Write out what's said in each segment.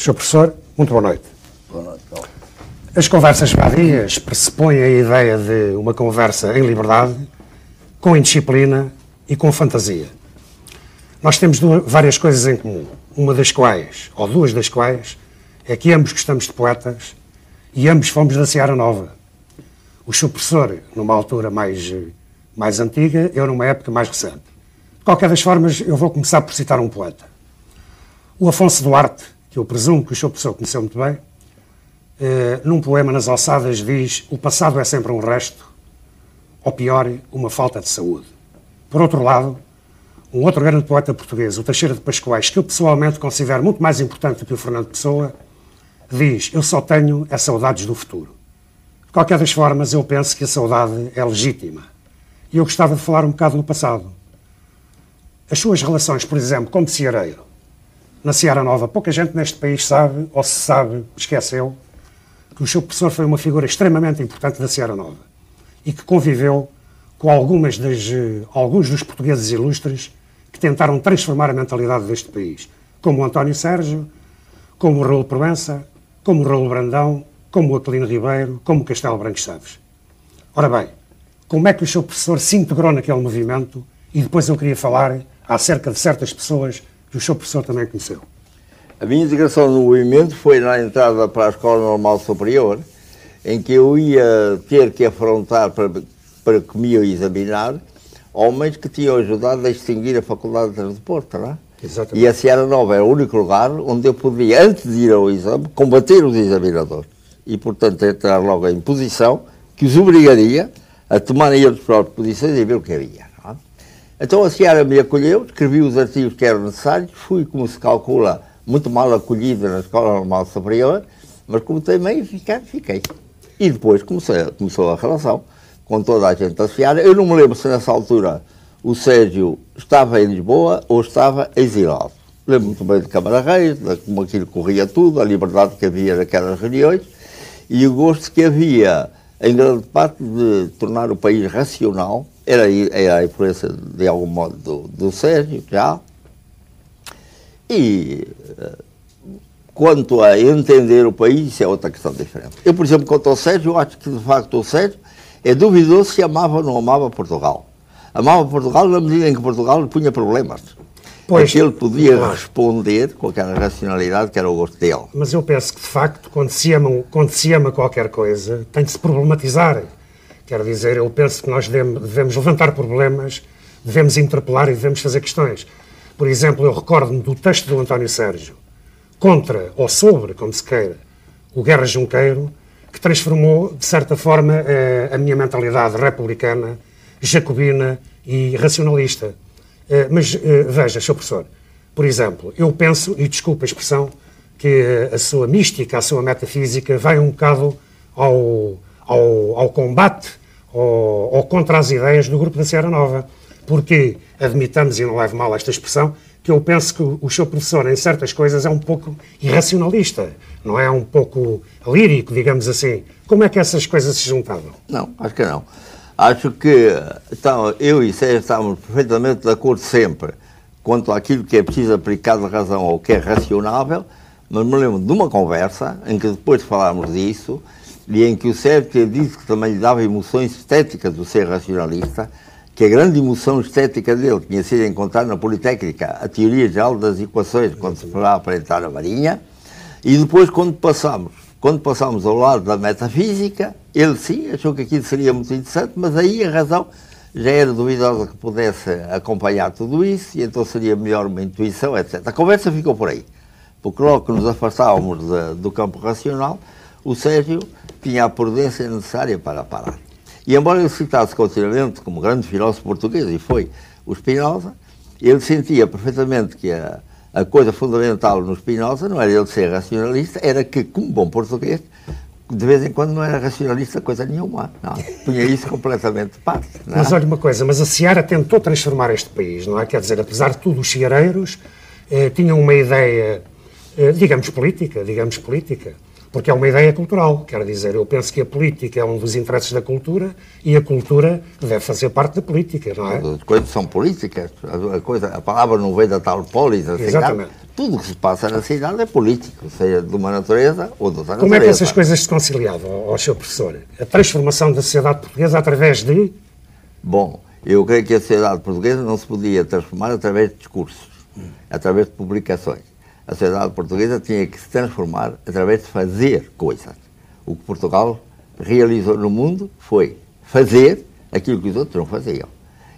Sr. Professor, muito boa noite. Boa noite. As conversas vadias pressupõem a ideia de uma conversa em liberdade, com indisciplina e com fantasia. Nós temos duas, várias coisas em comum, uma das quais, ou duas das quais, é que ambos gostamos de poetas e ambos fomos da Seara Nova. O seu professor, numa altura mais, mais antiga, eu numa época mais recente. De qualquer das formas, eu vou começar por citar um poeta. O Afonso Duarte, que eu presumo que o seu professor conheceu muito bem, eh, num poema nas alçadas diz o passado é sempre um resto, ou pior, uma falta de saúde. Por outro lado, um outro grande poeta português, o Teixeira de Pascoais, que eu pessoalmente considero muito mais importante que o Fernando Pessoa, diz: Eu só tenho é saudades do futuro. De qualquer das formas, eu penso que a saudade é legítima. E eu gostava de falar um bocado no passado. As suas relações, por exemplo, como ceareiro, na Seara Nova. Pouca gente neste país sabe, ou se sabe, esqueceu, que o seu professor foi uma figura extremamente importante da Seara Nova e que conviveu com algumas das, eh, alguns dos portugueses ilustres que tentaram transformar a mentalidade deste país, como o António Sérgio, como o Raul Proença, como o Raul Brandão, como o Aquilino Ribeiro, como o Castelo Branco Chaves. Ora bem, como é que o seu professor se integrou naquele movimento? E depois eu queria falar acerca de certas pessoas que o seu professor também conheceu. A minha integração no movimento foi na entrada para a Escola Normal Superior, em que eu ia ter que afrontar para, para que me examinar homens que tinham ajudado a extinguir a Faculdade de Porto, não é? Exatamente. E a Sierra Nova era o único lugar onde eu podia, antes de ir ao exame, combater os examinadores. E, portanto, entrar logo em posição que os obrigaria a tomarem eles próprias posições e ver o que havia. Então a Seara me acolheu, escrevi os artigos que eram necessários, fui, como se calcula, muito mal acolhido na Escola Normal Superior, mas como também ficar, fiquei. E depois comecei, começou a relação com toda a gente da Seara. Eu não me lembro se nessa altura o Sérgio estava em Lisboa ou estava exilado. Lembro muito bem de Câmara Reis, de como aquilo corria tudo, a liberdade que havia naquelas reuniões e o gosto que havia, em grande parte, de tornar o país racional era, era a influência, de algum modo, do, do Sérgio, já. E eh, quanto a entender o país, isso é outra questão diferente. Eu, por exemplo, quanto ao Sérgio, eu acho que, de facto, o Sérgio é duvidoso se amava ou não amava Portugal. Amava Portugal na medida em que Portugal lhe punha problemas. Pois, é ele podia claro. responder com aquela racionalidade que era o gosto dele. Mas eu penso que, de facto, quando se ama, quando se ama qualquer coisa, tem de se problematizar. Quer dizer, eu penso que nós devemos levantar problemas, devemos interpelar e devemos fazer questões. Por exemplo, eu recordo-me do texto do António Sérgio contra, ou sobre, como se queira, o Guerra Junqueiro, que transformou, de certa forma, eh, a minha mentalidade republicana, jacobina e racionalista. Eh, mas eh, veja, Sr. Professor, por exemplo, eu penso, e desculpe a expressão, que a sua mística, a sua metafísica vai um bocado ao, ao, ao combate ou, ou contra as ideias do grupo da Sierra Nova. Porque admitamos, e não levo mal esta expressão, que eu penso que o seu professor, em certas coisas, é um pouco irracionalista, não é um pouco lírico, digamos assim. Como é que essas coisas se juntavam? Não, acho que não. Acho que então, eu e Sérgio estávamos perfeitamente de acordo sempre quanto àquilo que é preciso aplicar de razão ou que é racionável, mas me lembro de uma conversa em que depois de falarmos disso, e em que o Sérgio disse que também lhe dava emoções estéticas do ser racionalista, que a grande emoção estética dele tinha sido encontrar na Politécnica a teoria geral das equações, quando se foi aparentar a Marinha, e depois, quando passamos, quando passamos ao lado da metafísica, ele sim achou que aquilo seria muito interessante, mas aí a razão já era duvidosa que pudesse acompanhar tudo isso, e então seria melhor uma intuição, etc. A conversa ficou por aí, porque logo que nos afastávamos de, do campo racional, o Sérgio tinha a prudência necessária para parar. E embora ele citasse continuamente como grande filósofo português, e foi o Spinoza, ele sentia perfeitamente que a, a coisa fundamental no Spinoza não era ele ser racionalista, era que, como bom português, de vez em quando não era racionalista coisa nenhuma. Não, punha isso completamente de parte. É? Mas olha uma coisa, mas a Seara tentou transformar este país, não é? Quer dizer, apesar de tudo, os ceareiros eh, tinham uma ideia, eh, digamos, política, digamos, política porque é uma ideia cultural. Quer dizer, eu penso que a política é um dos interesses da cultura e a cultura deve fazer parte da política, não é? As coisas são políticas. A, coisa, a palavra não vem da tal polis. Exatamente. Tudo que se passa na cidade é político, seja de uma natureza ou de outra Como natureza. Como é que essas coisas se conciliavam, ao seu professor? A transformação da sociedade portuguesa através de... Bom, eu creio que a sociedade portuguesa não se podia transformar através de discursos, através de publicações a sociedade portuguesa tinha que se transformar através de fazer coisas. O que Portugal realizou no mundo foi fazer aquilo que os outros não faziam.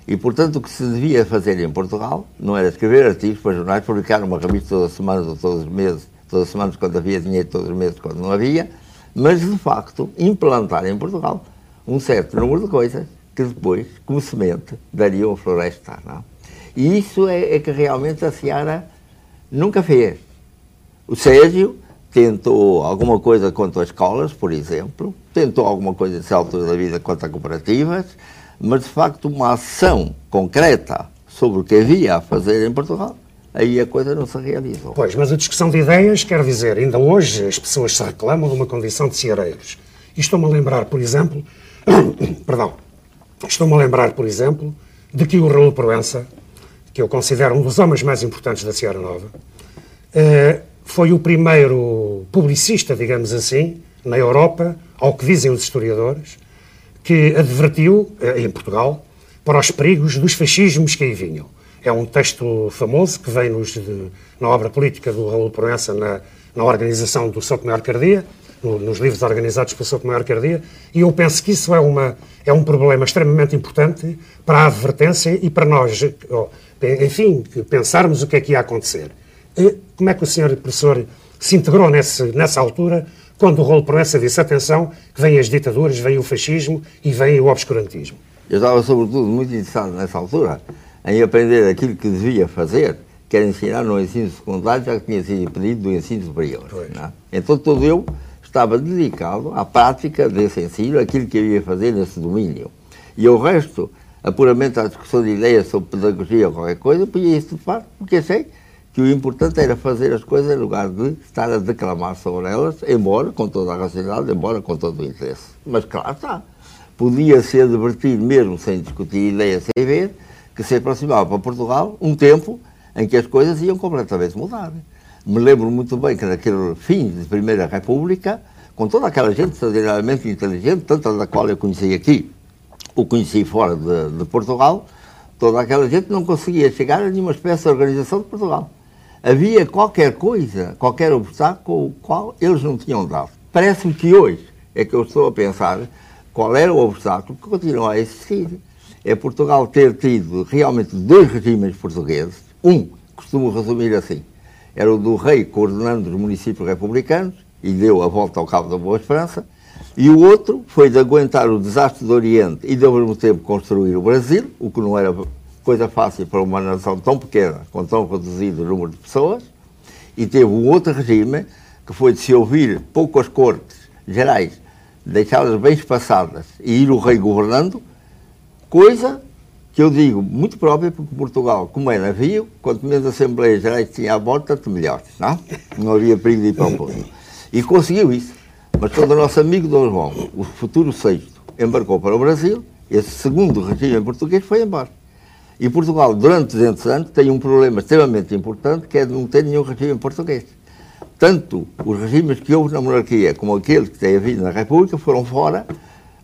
E, portanto, o que se devia fazer em Portugal não era escrever artigos para jornais, publicar uma revista todas as semanas ou todos os meses, todas as semanas quando havia dinheiro, todos os meses quando não havia, mas, de facto, implantar em Portugal um certo número de coisas que depois, como semente, dariam a floresta. Não? E isso é, é que realmente a Seara nunca fez. O Sérgio tentou alguma coisa quanto às escolas, por exemplo, tentou alguma coisa nessa altura da vida quanto a cooperativas, mas de facto uma ação concreta sobre o que havia a fazer em Portugal, aí a coisa não se realizou. Pois, mas a discussão de ideias quer dizer, ainda hoje as pessoas se reclamam de uma condição de ceareiros. E estou-me a lembrar, por exemplo, perdão, estou-me a lembrar, por exemplo, de que o Raul Proença, que eu considero um dos homens mais importantes da Sierra Nova, eh, foi o primeiro publicista, digamos assim, na Europa, ao que dizem os historiadores, que advertiu, eh, em Portugal, para os perigos dos fascismos que aí vinham. É um texto famoso que vem nos, de, na obra política do Raul Proença na, na organização do Souto Maior Cardia, no, nos livros organizados pelo Souto Maior Cardia, e eu penso que isso é, uma, é um problema extremamente importante para a advertência e para nós, enfim, pensarmos o que é que ia acontecer. Como é que o senhor professor se integrou nesse, nessa altura, quando o rolo Proença disse, atenção, que vêm as ditaduras, vem o fascismo e vem o obscurantismo? Eu estava, sobretudo, muito interessado nessa altura em aprender aquilo que devia fazer, que era ensinar no ensino secundário, já que tinha sido impedido do ensino superior. É? Então, todo eu estava dedicado à prática desse ensino, aquilo que eu ia fazer nesse domínio. E o resto, apuramente à discussão de ideias sobre pedagogia ou qualquer coisa, podia isso de porque sei que o importante era fazer as coisas em lugar de estar a declamar sobre elas, embora com toda a racionalidade, embora com todo o interesse. Mas claro está, podia ser divertido mesmo sem discutir ideias, sem ver, que se aproximava para Portugal um tempo em que as coisas iam completamente mudar. Me lembro muito bem que naquele fim de Primeira República, com toda aquela gente extraordinariamente inteligente, tanto da qual eu conheci aqui, o conheci fora de, de Portugal, toda aquela gente não conseguia chegar a nenhuma espécie de organização de Portugal havia qualquer coisa, qualquer obstáculo o qual eles não tinham dado. Parece-me que hoje é que eu estou a pensar qual era o obstáculo que continua a existir. É Portugal ter tido realmente dois regimes portugueses. Um, costumo resumir assim, era o do rei coordenando os municípios republicanos e deu a volta ao cabo da Boa Esperança, e o outro foi de aguentar o desastre do Oriente e de ao mesmo tempo construir o Brasil, o que não era coisa fácil para uma nação tão pequena, com tão reduzido número de pessoas, e teve um outro regime que foi de se ouvir pouco as cortes gerais, deixá-las bem espaçadas e ir o rei governando, coisa que eu digo muito própria, porque Portugal, como é navio, quanto menos Assembleias Gerais tinha à bordo, tanto melhor, não? Não havia perigo de ir para o povo. E conseguiu isso. Mas quando o nosso amigo Dom João, o futuro sexto, embarcou para o Brasil, esse segundo regime português foi embora. E Portugal, durante 200 anos, tem um problema extremamente importante, que é de não ter nenhum regime português. Tanto os regimes que houve na monarquia, como aqueles que têm havido na República, foram fora,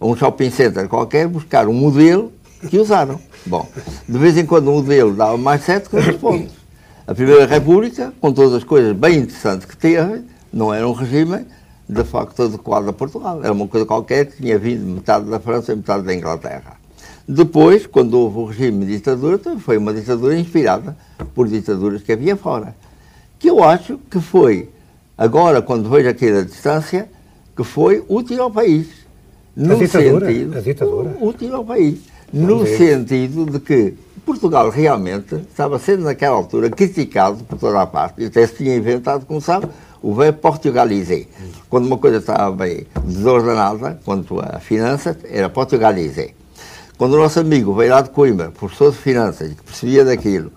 a um shopping center qualquer, buscar um modelo que usaram. Bom, de vez em quando um modelo dava mais certo que outros pontos. A Primeira República, com todas as coisas bem interessantes que teve, não era um regime de facto adequado a Portugal. Era uma coisa qualquer que tinha vindo metade da França e metade da Inglaterra. Depois, quando houve o regime de ditadura, foi uma ditadura inspirada por ditaduras que havia fora. Que eu acho que foi, agora, quando vejo aqui da distância, que foi útil ao país. No a ditadura? Sentido, a ditadura? Útil ao país. No sentido de que Portugal realmente estava sendo naquela altura criticado por toda a parte, e até se tinha inventado, como sabe, o velho portugalize. Quando uma coisa estava bem desordenada, quanto à finança, era portugalize. Quando o nosso amigo veio lá de Coimbra, professor de finanças, que percebia daquilo,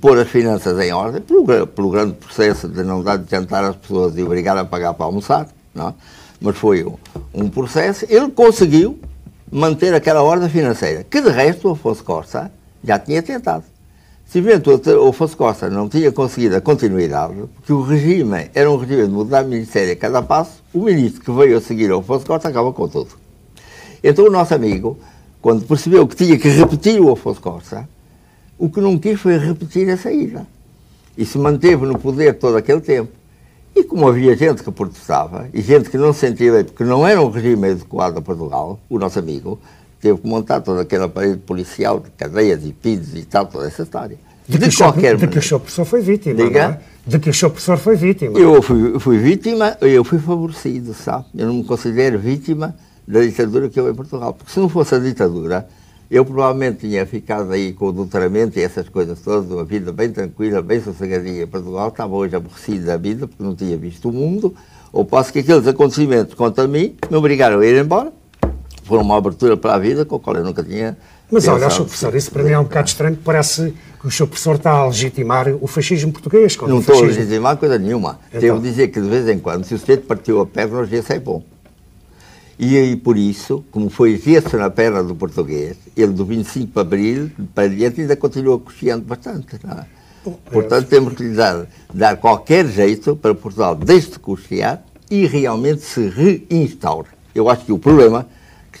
pôr as finanças em ordem, pelo, pelo grande processo de não dar de jantar às pessoas e obrigar a pagar para almoçar, não? É? mas foi um, um processo, ele conseguiu manter aquela ordem financeira, que de resto o Afonso Costa já tinha tentado. Se o Afonso Costa não tinha conseguido a continuidade, porque o regime era um regime de mudar ministério a cada passo, o ministro que veio a seguir o Afonso Costa acaba com tudo. Então o nosso amigo, quando percebeu que tinha que repetir o Afonso Costa, o que não quis foi repetir a saída. E se manteve no poder todo aquele tempo. E como havia gente que protestava, e gente que não se sentia bem, porque não era um regime adequado a Portugal, o nosso amigo, teve que montar toda aquela parede policial de cadeias e pisos e tal, toda essa história. De, de, que, qualquer de que o seu professor foi vítima. Diga? É? De que o seu professor foi vítima. Eu fui, fui vítima, eu fui favorecido, sabe? Eu não me considero vítima da ditadura que houve em Portugal. Porque se não fosse a ditadura, eu provavelmente tinha ficado aí com o doutoramento e essas coisas todas, uma vida bem tranquila, bem sossegadinha em Portugal, estava hoje aborrecido da vida porque não tinha visto o mundo, ou posso que aqueles acontecimentos contra mim me obrigaram a ir embora, foram uma abertura para a vida com a qual eu nunca tinha. Mas olha, Sr. Professor, isso para mim é um bocado estranho, parece que o Sr. Professor está a legitimar o fascismo português. Não estou a legitimar coisa nenhuma. Então. Devo dizer que de vez em quando, se o sujeito partiu a perna, hoje isso é bom. E aí, por isso, como foi gesso na perna do português, ele do 25 de abril para diante ainda continua cocheando bastante. Não é? Portanto, temos que lhe dar, dar qualquer jeito para Portugal deixe de cochear e realmente se reinstaure. Eu acho que o problema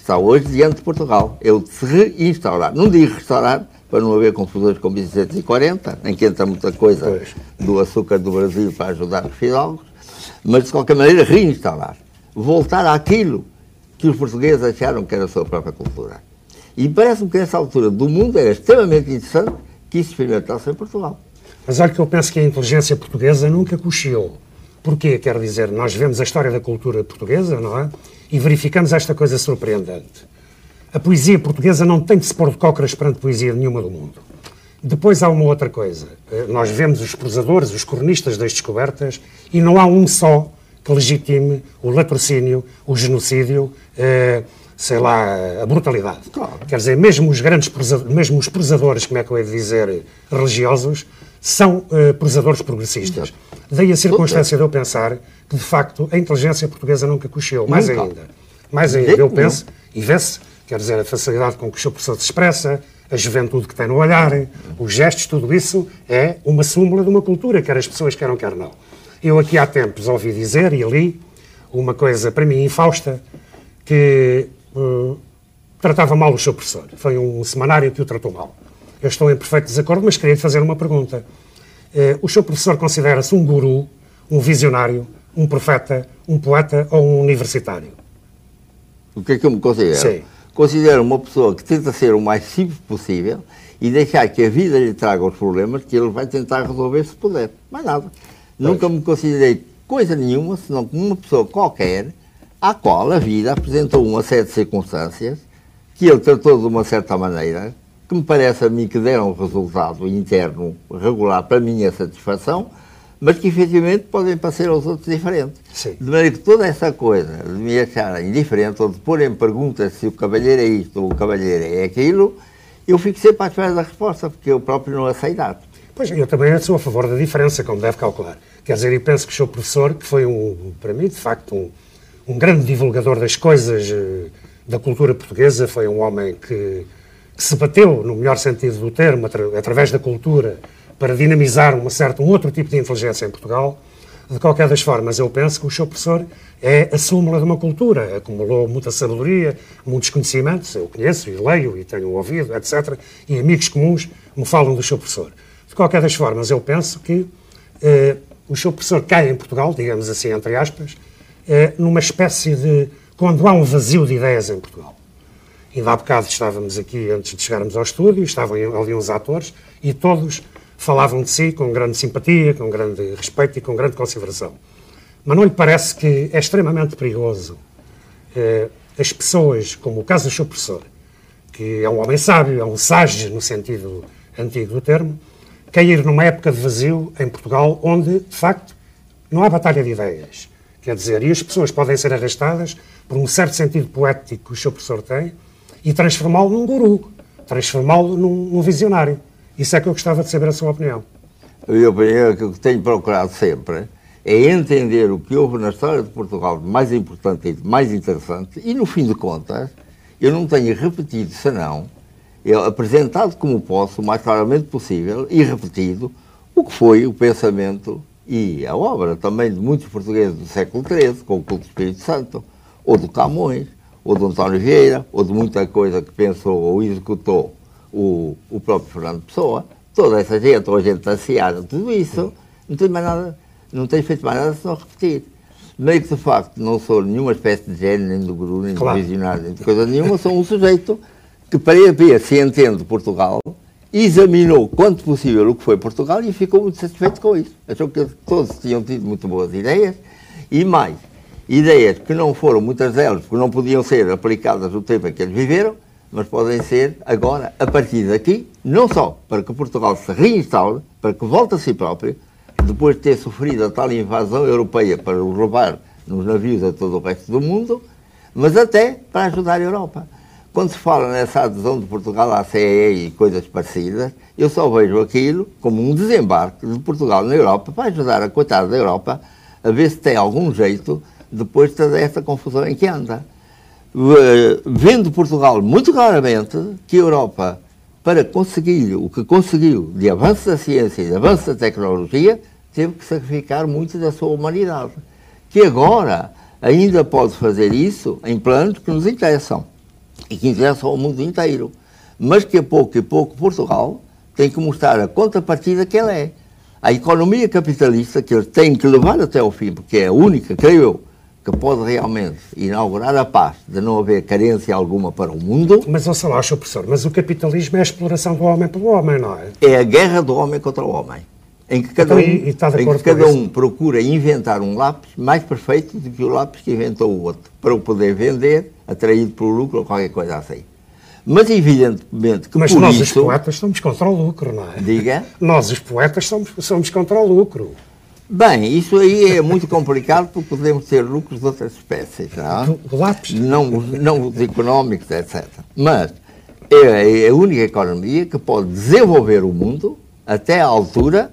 está hoje diante de Portugal é o de se reinstaurar. Não digo restaurar, para não haver confusões com 1740, em que entra muita coisa do açúcar do Brasil para ajudar os fidalgos, mas de qualquer maneira reinstaurar. Voltar àquilo que os portugueses acharam que era a sua própria cultura. E parece-me que nessa altura do mundo era extremamente interessante que isso experimentasse em Portugal. Mas olha que eu penso que a inteligência portuguesa nunca cochiou. Porquê? Quer dizer, nós vemos a história da cultura portuguesa, não é? E verificamos esta coisa surpreendente. A poesia portuguesa não tem de se pôr de cócoras perante poesia nenhuma do mundo. Depois há uma outra coisa. Eh, nós vemos os prosadores, os cronistas das descobertas, e não há um só que legitime o latrocínio, o genocídio, eh, sei lá, a brutalidade. Claro. Quer dizer, mesmo os grandes mesmo os presadores, como é que eu ia dizer, religiosos, são eh, presadores progressistas. Daí a circunstância de eu pensar que, de facto, a inteligência portuguesa nunca cocheu. Mais nunca. ainda. Mais ainda, eu penso, e vê-se, quer dizer, a facilidade com que o seu professor se expressa, a juventude que tem no olhar, os gestos, tudo isso é uma súmula de uma cultura, quer as pessoas queiram, quer não. Eu aqui há tempos ouvi dizer e li uma coisa para mim infausta que uh, tratava mal o seu professor. Foi um semanário que o tratou mal. Eu estou em perfeito desacordo, mas queria lhe fazer uma pergunta. Uh, o seu professor considera-se um guru, um visionário, um profeta, um poeta ou um universitário? O que é que eu me considero? Sim. Considero uma pessoa que tenta ser o mais simples possível e deixar que a vida lhe traga os problemas que ele vai tentar resolver se puder. Mais nada. Nunca me considerei coisa nenhuma, senão como uma pessoa qualquer, à qual a vida apresentou uma série de circunstâncias que ele tratou de uma certa maneira, que me parece a mim que deram um resultado interno regular para a minha satisfação, mas que efetivamente podem parecer aos outros diferentes. Sim. De maneira que toda essa coisa de me achar indiferente ou de pôr em pergunta se o cavalheiro é isto ou o cavalheiro é aquilo, eu fico sempre à espera da resposta, porque eu próprio não aceito. Pois, eu também sou a favor da diferença, como deve calcular. Quer dizer, eu penso que o seu professor, que foi, um, para mim, de facto, um, um grande divulgador das coisas uh, da cultura portuguesa, foi um homem que, que, se bateu, no melhor sentido do termo, atra através da cultura, para dinamizar uma certa, um outro tipo de inteligência em Portugal. De qualquer das formas, eu penso que o seu professor é a súmula de uma cultura, acumulou muita sabedoria, muitos conhecimentos, eu conheço e leio e tenho ouvido, etc. E amigos comuns me falam do seu professor. De qualquer das formas, eu penso que eh, o seu professor cai em Portugal, digamos assim, entre aspas, eh, numa espécie de. quando há um vazio de ideias em Portugal. Ainda há bocado estávamos aqui, antes de chegarmos ao estúdio, estavam ali uns atores e todos falavam de si com grande simpatia, com grande respeito e com grande consideração. Mas não lhe parece que é extremamente perigoso eh, as pessoas, como o caso do seu professor, que é um homem sábio, é um sage no sentido antigo do termo, cair numa época de vazio em Portugal, onde, de facto, não há batalha de ideias. Quer dizer, e as pessoas podem ser arrastadas por um certo sentido poético que o seu professor tem e transformá-lo num guru, transformá-lo num, num, visionário. Isso é que eu gostava de saber a sua opinião. A minha opinião é que eu tenho procurado sempre é entender o que houve na história de Portugal de mais importante e mais interessante e, no fim de contas, eu não tenho repetido, senão, eu apresentado como posso, o mais claramente possível, e repetido, o que foi o pensamento e a obra também de muitos portugueses do século XIII, com o culto do Espírito Santo, ou do Camões, ou do António Vieira, ou de muita coisa que pensou ou executou o, o próprio Fernando Pessoa. Toda essa gente, ou a gente anciana, tudo isso, não tem mais nada não tenho feito mais nada senão repetir. Meio que de facto não sou nenhuma espécie de gênio, nem do guru, nem claro. visionário, nem de coisa nenhuma, sou um sujeito que para ver se entende Portugal, examinou quanto possível o que foi Portugal e ficou muito satisfeito com isso. Achou que todos tinham tido muito boas ideias e mais, ideias que não foram muitas delas, porque não podiam ser aplicadas no tempo em que eles viveram, mas podem ser agora, a partir daqui, não só para que Portugal se reinstaure, para que volte a si próprio, depois de ter sofrido a tal invasão europeia para roubar nos navios a todo o resto do mundo, mas até para ajudar a Europa. Quando se fala nessa adesão de Portugal à CEE e coisas parecidas, eu só vejo aquilo como um desembarque de Portugal na Europa para ajudar a coitada da Europa a ver se tem algum jeito depois de toda esta confusão em que anda. Vendo Portugal muito claramente que a Europa, para conseguir o que conseguiu de avanço da ciência e de avanço da tecnologia, teve que sacrificar muito da sua humanidade, que agora ainda pode fazer isso em planos que nos interessam e que interessam ao mundo inteiro, mas que a pouco e pouco Portugal tem que mostrar a contrapartida que ela é. A economia capitalista que eles têm que levar até ao fim, porque é a única, creio eu, que pode realmente inaugurar a paz, de não haver carência alguma para o mundo. Mas, ouça lá, Sr. Professor, mas o capitalismo é a exploração do homem pelo homem, não é? É a guerra do homem contra o homem em que cada, então, um, em que cada um procura inventar um lápis mais perfeito do que o lápis que inventou o outro, para o poder vender, atraído pelo lucro ou qualquer coisa assim. Mas evidentemente que Mas por nós isso, os poetas somos contra o lucro, não é? Diga? Nós os poetas somos, somos contra o lucro. Bem, isso aí é muito complicado porque podemos ter lucros de outras espécies, não? Do lápis? Não, não os económicos, etc. Mas é a única economia que pode desenvolver o mundo até à altura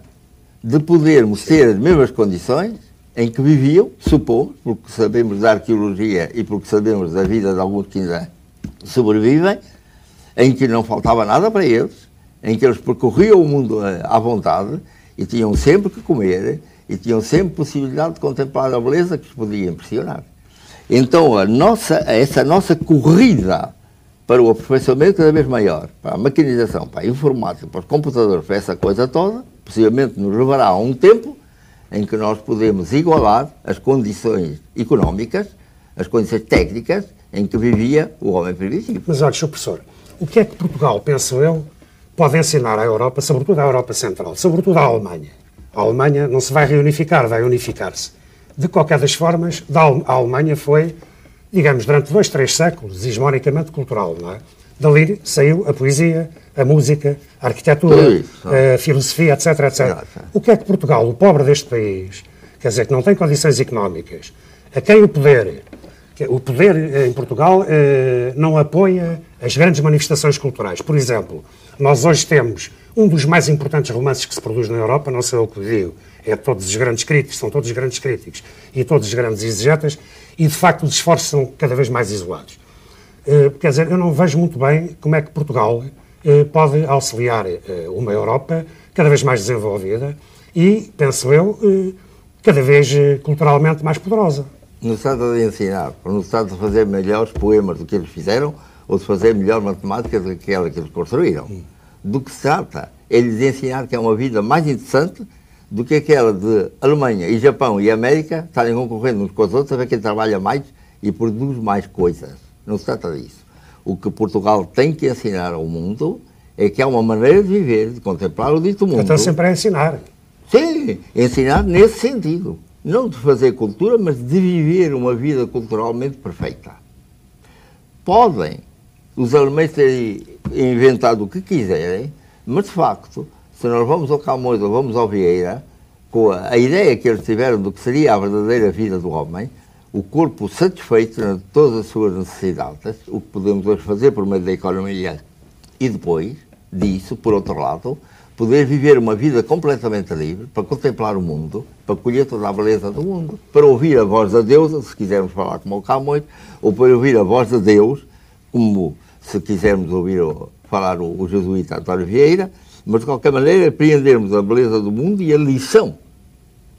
de podermos ter as mesmas condições em que viviam, supomos, porque sabemos da arqueologia e porque sabemos da vida de alguns que ainda sobrevivem, em que não faltava nada para eles, em que eles percorriam o mundo eh, à vontade e tinham sempre que comer e tinham sempre possibilidade de contemplar a beleza que os podia impressionar. Então, a nossa, essa nossa corrida para o aperfeiçoamento cada vez maior, para a maquinização, para a informática, para os computadores, para essa coisa toda, possivelmente nos levará a um tempo em que nós podemos igualar as condições económicas, as condições técnicas em que vivia o homem primitivo. Mas olha, Sr. Professor, o que é que Portugal, penso eu, pode ensinar à Europa, sobretudo à Europa Central, sobretudo à Alemanha? A Alemanha não se vai reunificar, vai unificar-se. De qualquer das formas, a Alemanha foi, digamos, durante dois, três séculos, hegemonicamente cultural, não é? Dali saiu a poesia, a música, a arquitetura, a filosofia, etc, etc. O que é que Portugal, o pobre deste país, quer dizer, que não tem condições económicas, a quem o poder, o poder eh, em Portugal eh, não apoia as grandes manifestações culturais. Por exemplo, nós hoje temos um dos mais importantes romances que se produz na Europa, não sei o que digo, é todos os grandes críticos, são todos os grandes críticos e todos os grandes exegetas, e de facto os esforços são cada vez mais isolados. Eh, quer dizer, eu não vejo muito bem como é que Portugal eh, pode auxiliar eh, uma Europa cada vez mais desenvolvida e, penso eu, cada vez culturalmente mais poderosa. No estado de ensinar, ou no estado de fazer melhores poemas do que eles fizeram, ou de fazer melhor matemática do que aquela que eles construíram. Do que se trata é lhes ensinar que é uma vida mais interessante do que aquela de Alemanha e Japão e América estarem concorrendo uns com os outros a ver quem trabalha mais e produz mais coisas. Não se trata disso. O que Portugal tem que ensinar ao mundo é que há uma maneira de viver, de contemplar o dito mundo. Então sempre a ensinar. Sim, ensinar nesse sentido. Não de fazer cultura, mas de viver uma vida culturalmente perfeita. Podem os alemães terem inventado o que quiserem, mas de facto, se nós vamos ao Camões ou vamos ao Vieira, com a, a, ideia que eles tiveram do que seria a verdadeira vida do homem, o corpo satisfeito de todas as suas necessidades, o que podemos hoje fazer por meio da economia, e depois disso, por outro lado, poder viver uma vida completamente livre, para contemplar o mundo, para colher toda a beleza do mundo, para ouvir a voz da deusa, se quisermos falar como o Camões, ou para ouvir a voz de Deus, como se quisermos ouvir falar o, o jesuíta António Vieira, mas de qualquer maneira apreendermos a beleza do mundo e a lição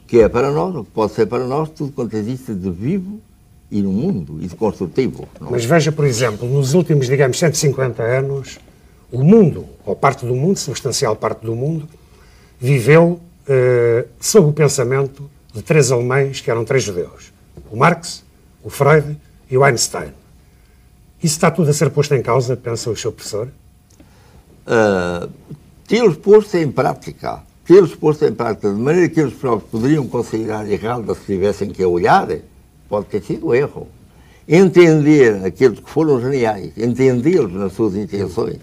que é para nós, ou pode ser para nós, tudo quanto existe de vivo e no mundo e de construtivo. Não? É? Mas veja, por exemplo, nos últimos, digamos, 150 anos, o mundo, ou parte do mundo, substancial parte do mundo, viveu eh, sob o pensamento de três alemães que eram três judeus: o Marx, o Freud e o Einstein. Isso está tudo a ser posto em causa, pensa o seu professor? Uh, tê-los posto em prática, tê-los posto em prática de maneira que eles próprios poderiam considerar errado se tivessem que olhar, pode ter sido erro. Entender aqueles que foram geniais, entendê-los nas suas intenções,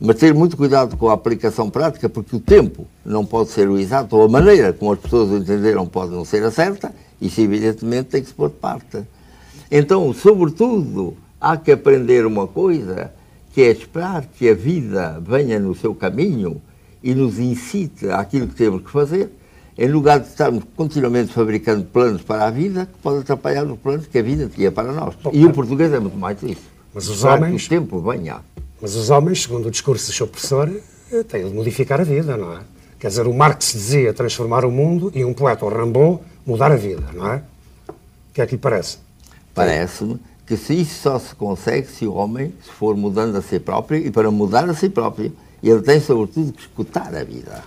mas ter muito cuidado com a aplicação prática, porque o tempo não pode ser o exato, ou a maneira como as pessoas o entenderam pode não ser a certa, isso evidentemente tem que se pôr de parte. Então, sobretudo, há que aprender uma coisa, que é esperar que a vida venha no seu caminho e nos incite àquilo que temos que fazer, em lugar de estarmos continuamente fabricando planos para a vida que podem atrapalhar os planos que a vida tinha para nós. E o português é muito mais isso. Mas os homens... O tempo venha. Mas os homens, segundo o discurso do seu professor, eh, têm de modificar a vida, não é? Quer dizer, o Marx dizia transformar o mundo e um poeta, o Rambaud, mudar a vida, não é? O que é que lhe parece? Parece-me que se isso só se consegue se o homem se for mudando a si próprio e para mudar a si próprio ele tem sobretudo que escutar a vida.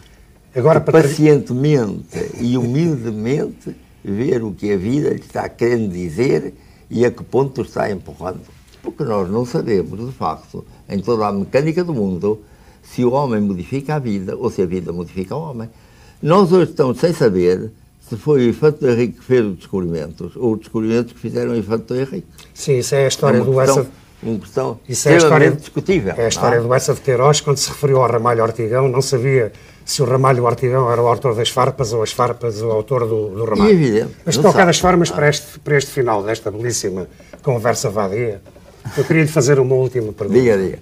Agora, e pacientemente e humildemente ver o que a vida lhe está querendo dizer e a que ponto está empurrando. Porque nós não sabemos, de facto, em toda a mecânica do mundo, se o homem modifica a vida ou se a vida modifica o homem. Nós hoje estamos sem saber se foi o Infante Henrique que fez os descobrimentos ou os descobrimentos que fizeram o Infante Henrique. Sim, isso é a história é do questão, uma questão isso é história, discutível. É a história não? É? do Essa de Queiroz, quando se referiu ao Ramalho Ortigão, não sabia se o Ramalho Ortigão era o autor das farpas ou as farpas o autor do, do Ramalho. É evidente. Mas de qualquer das formas, para este, para este final desta belíssima conversa vadia, eu queria lhe fazer uma última pergunta. Diga, diga.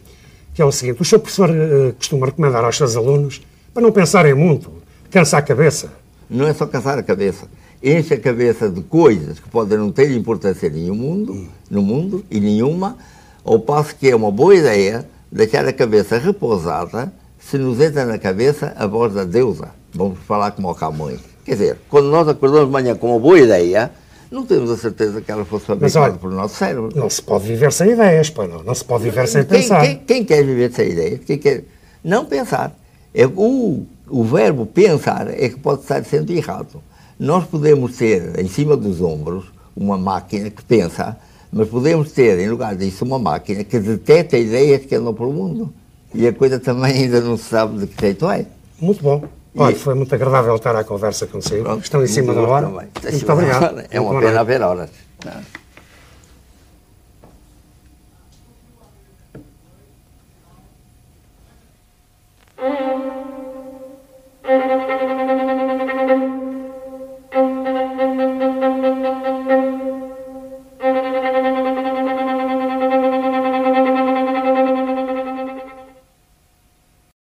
Que é o seguinte: o seu professor uh, costuma recomendar aos seus alunos para não pensarem muito, cansa a cabeça. Não é só cansar a cabeça. Enche a cabeça de coisas que podem não ter importância nenhum mundo, no mundo e nenhuma, ao passo que é uma boa ideia deixar a cabeça repousada se nos entra na cabeça a voz da deusa. Vamos falar como o Camões. Quer dizer, quando nós acordamos de manhã com uma boa ideia, não temos a certeza que ela fosse fabricada pelo nosso cérebro. Não se pode viver sem ideias, pá, não. Não se pode viver sem quem, pensar. Quem, quem, quer viver sem ideias? Quem quer não pensar? É, o, o verbo pensar é que pode estar sendo errado. Nós podemos ter em cima dos ombros uma máquina que pensa, mas podemos ter, em lugar disso, uma máquina que detecta ideias que andam pelo mundo. E a coisa também ainda não se sabe de que jeito é. Muito bom. Olha, foi muito agradável estar à conversa consigo. Pronto, Estão em cima da hora. Muito, muito obrigado. É uma muito pena haver horas. Não.